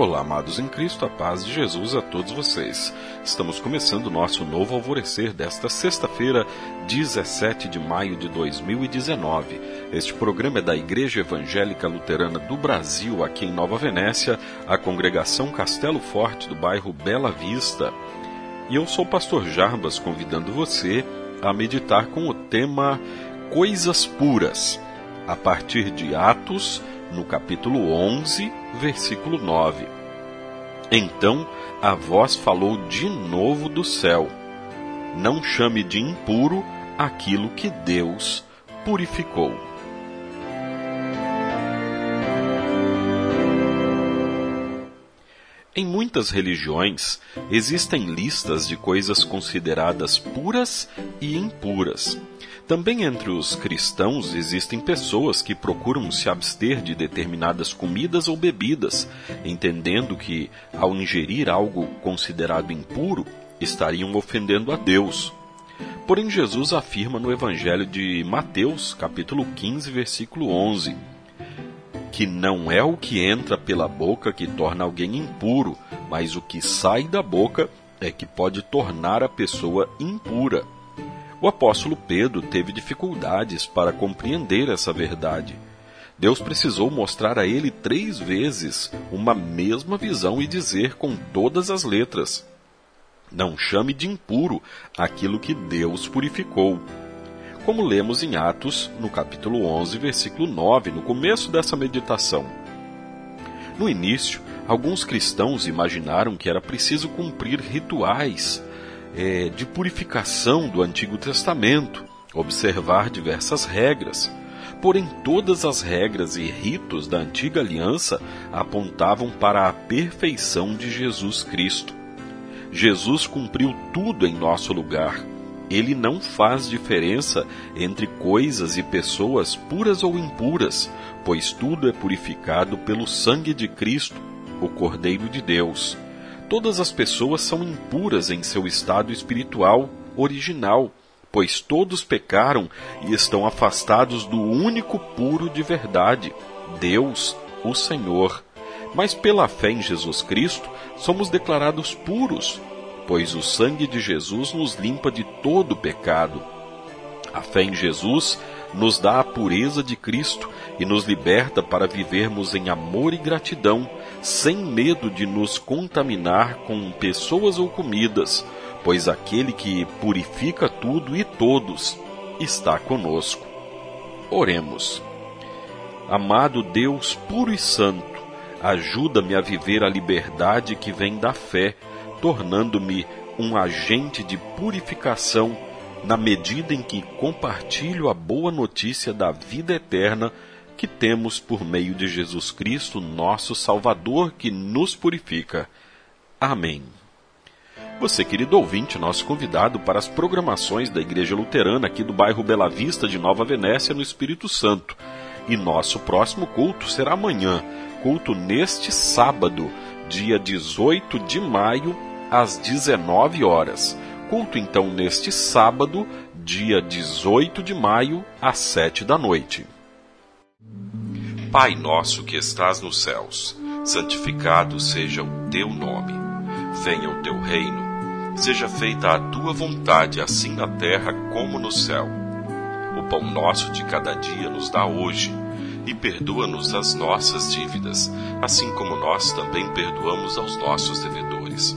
Olá, amados em Cristo, a paz de Jesus a todos vocês. Estamos começando o nosso novo alvorecer desta sexta-feira, 17 de maio de 2019. Este programa é da Igreja Evangélica Luterana do Brasil, aqui em Nova Venécia, a congregação Castelo Forte do bairro Bela Vista. E eu sou o pastor Jarbas, convidando você a meditar com o tema Coisas Puras, a partir de Atos, no capítulo 11, versículo 9. Então a voz falou de novo do céu: Não chame de impuro aquilo que Deus purificou. Em muitas religiões existem listas de coisas consideradas puras e impuras. Também entre os cristãos existem pessoas que procuram se abster de determinadas comidas ou bebidas, entendendo que, ao ingerir algo considerado impuro, estariam ofendendo a Deus. Porém, Jesus afirma no Evangelho de Mateus, capítulo 15, versículo 11, que não é o que entra pela boca que torna alguém impuro, mas o que sai da boca é que pode tornar a pessoa impura. O apóstolo Pedro teve dificuldades para compreender essa verdade. Deus precisou mostrar a ele três vezes uma mesma visão e dizer com todas as letras: Não chame de impuro aquilo que Deus purificou. Como lemos em Atos, no capítulo 11, versículo 9, no começo dessa meditação. No início, alguns cristãos imaginaram que era preciso cumprir rituais é, de purificação do Antigo Testamento, observar diversas regras. Porém, todas as regras e ritos da antiga aliança apontavam para a perfeição de Jesus Cristo. Jesus cumpriu tudo em nosso lugar. Ele não faz diferença entre coisas e pessoas puras ou impuras, pois tudo é purificado pelo sangue de Cristo, o Cordeiro de Deus todas as pessoas são impuras em seu estado espiritual original, pois todos pecaram e estão afastados do único puro de verdade, Deus, o Senhor. Mas pela fé em Jesus Cristo, somos declarados puros, pois o sangue de Jesus nos limpa de todo pecado. A fé em Jesus nos dá a pureza de Cristo e nos liberta para vivermos em amor e gratidão sem medo de nos contaminar com pessoas ou comidas, pois aquele que purifica tudo e todos está conosco. Oremos. Amado Deus puro e santo, ajuda-me a viver a liberdade que vem da fé, tornando-me um agente de purificação na medida em que compartilho a boa notícia da vida eterna que temos por meio de Jesus Cristo, nosso Salvador, que nos purifica. Amém. Você, querido ouvinte, nosso convidado para as programações da Igreja Luterana aqui do bairro Bela Vista de Nova Venécia, no Espírito Santo. E nosso próximo culto será amanhã, culto neste sábado, dia 18 de maio, às 19 horas. Culto então neste sábado, dia 18 de maio, às 7 da noite. Pai nosso que estás nos céus, santificado seja o teu nome. Venha o teu reino. Seja feita a tua vontade, assim na terra como no céu. O pão nosso de cada dia nos dá hoje, e perdoa-nos as nossas dívidas, assim como nós também perdoamos aos nossos devedores.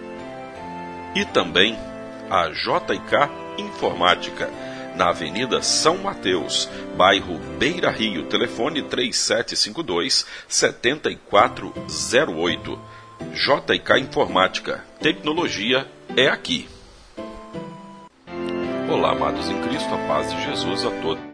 E também a JK Informática na Avenida São Mateus, bairro Beira Rio, telefone 3752 7408. JK Informática. Tecnologia é aqui. Olá, amados em Cristo, a paz de Jesus a todos.